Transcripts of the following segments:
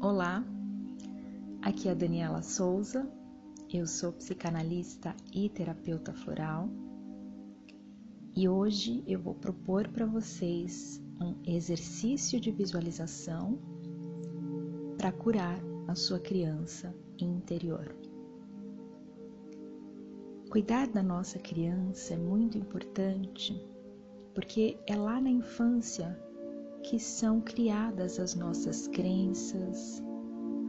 Olá, aqui é a Daniela Souza, eu sou psicanalista e terapeuta floral e hoje eu vou propor para vocês um exercício de visualização para curar a sua criança interior. Cuidar da nossa criança é muito importante porque é lá na infância que são criadas as nossas crenças,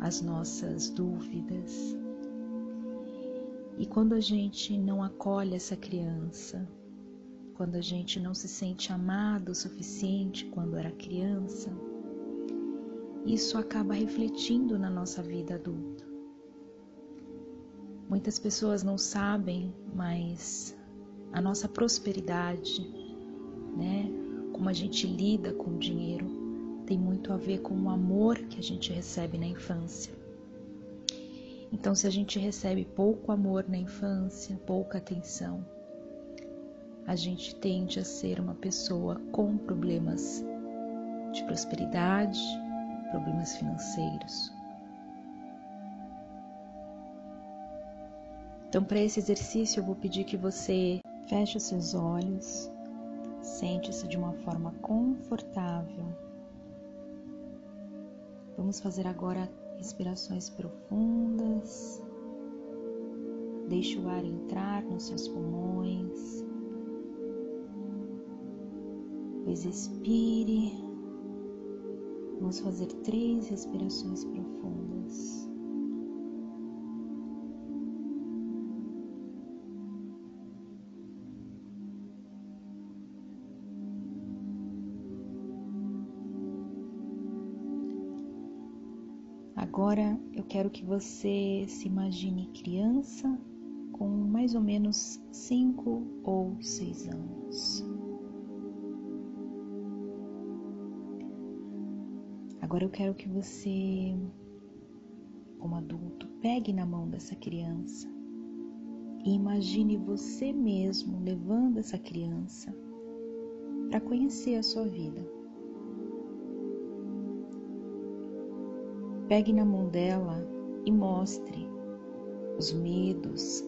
as nossas dúvidas. E quando a gente não acolhe essa criança, quando a gente não se sente amado o suficiente quando era criança, isso acaba refletindo na nossa vida adulta. Muitas pessoas não sabem, mas a nossa prosperidade, né, como a gente lida com o dinheiro tem muito a ver com o amor que a gente recebe na infância. Então, se a gente recebe pouco amor na infância, pouca atenção, a gente tende a ser uma pessoa com problemas de prosperidade, problemas financeiros. Então, para esse exercício, eu vou pedir que você feche os seus olhos Sente-se de uma forma confortável. Vamos fazer agora respirações profundas. Deixe o ar entrar nos seus pulmões. Depois expire. Vamos fazer três respirações profundas. Agora eu quero que você se imagine criança com mais ou menos 5 ou 6 anos. Agora eu quero que você, como adulto, pegue na mão dessa criança e imagine você mesmo levando essa criança para conhecer a sua vida. Pegue na mão dela e mostre os medos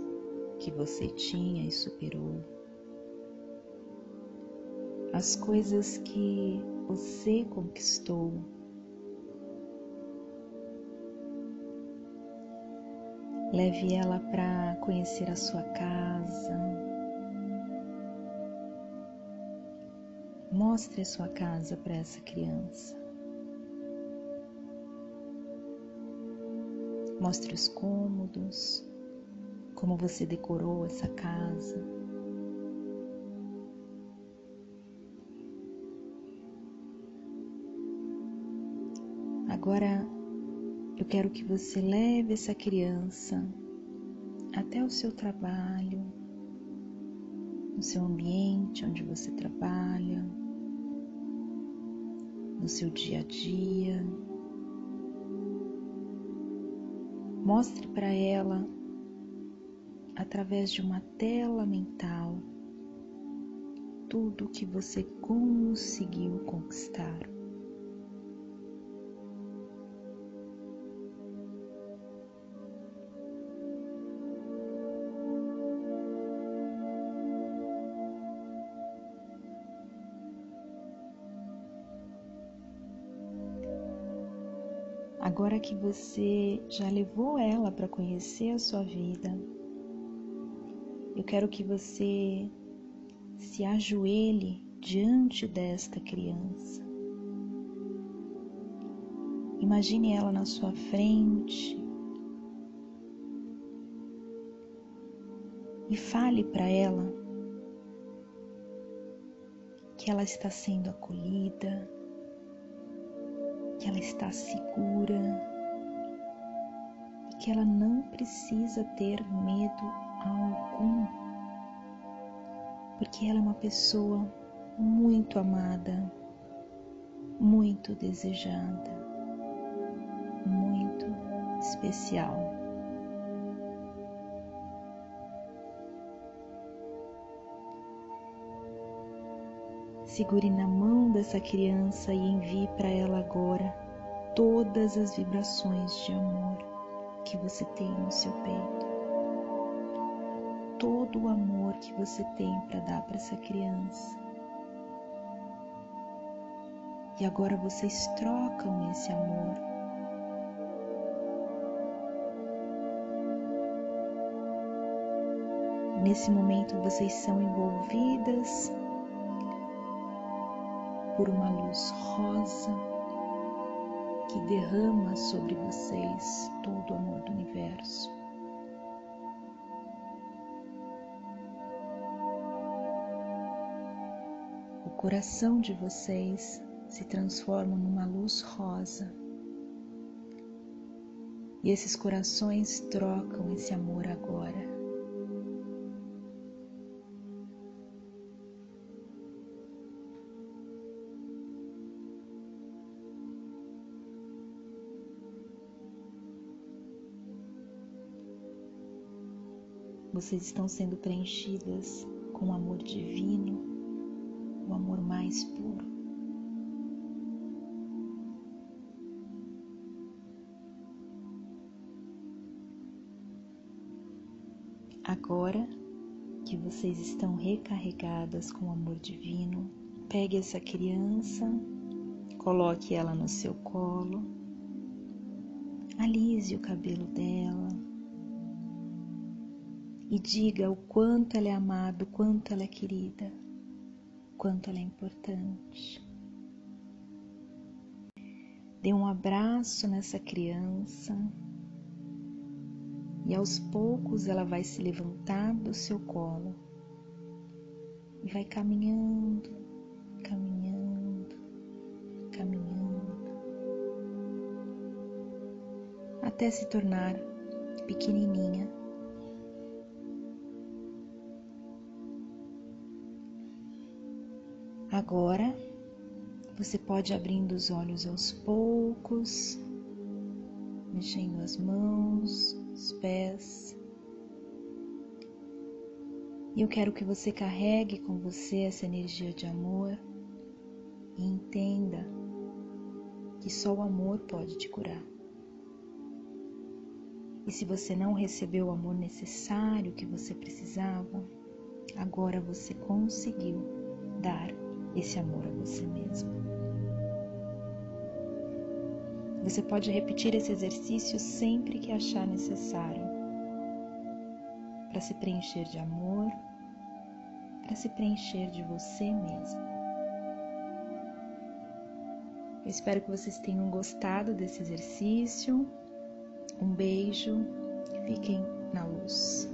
que você tinha e superou, as coisas que você conquistou. Leve ela para conhecer a sua casa. Mostre a sua casa para essa criança. Mostre os cômodos, como você decorou essa casa. Agora eu quero que você leve essa criança até o seu trabalho, no seu ambiente onde você trabalha, no seu dia a dia. Mostre para ela, através de uma tela mental, tudo que você conseguiu conquistar. Agora que você já levou ela para conhecer a sua vida, eu quero que você se ajoelhe diante desta criança. Imagine ela na sua frente e fale para ela que ela está sendo acolhida, que ela está segura e que ela não precisa ter medo algum, porque ela é uma pessoa muito amada, muito desejada, muito especial. Segure na mão dessa criança e envie para ela agora todas as vibrações de amor que você tem no seu peito. Todo o amor que você tem para dar para essa criança. E agora vocês trocam esse amor. Nesse momento vocês são envolvidas por uma luz rosa que derrama sobre vocês todo o amor do universo. O coração de vocês se transforma numa luz rosa. E esses corações trocam esse amor agora. Vocês estão sendo preenchidas com o amor divino, o amor mais puro. Agora que vocês estão recarregadas com o amor divino, pegue essa criança, coloque ela no seu colo, alise o cabelo dela, e diga o quanto ela é amada, o quanto ela é querida, o quanto ela é importante. Dê um abraço nessa criança. E aos poucos ela vai se levantar do seu colo. E vai caminhando, caminhando, caminhando, até se tornar pequenininha Agora você pode abrindo os olhos aos poucos, mexendo as mãos, os pés. E eu quero que você carregue com você essa energia de amor e entenda que só o amor pode te curar. E se você não recebeu o amor necessário que você precisava, agora você conseguiu dar esse amor a você mesmo. Você pode repetir esse exercício sempre que achar necessário para se preencher de amor, para se preencher de você mesmo. Eu espero que vocês tenham gostado desse exercício. Um beijo, fiquem na luz.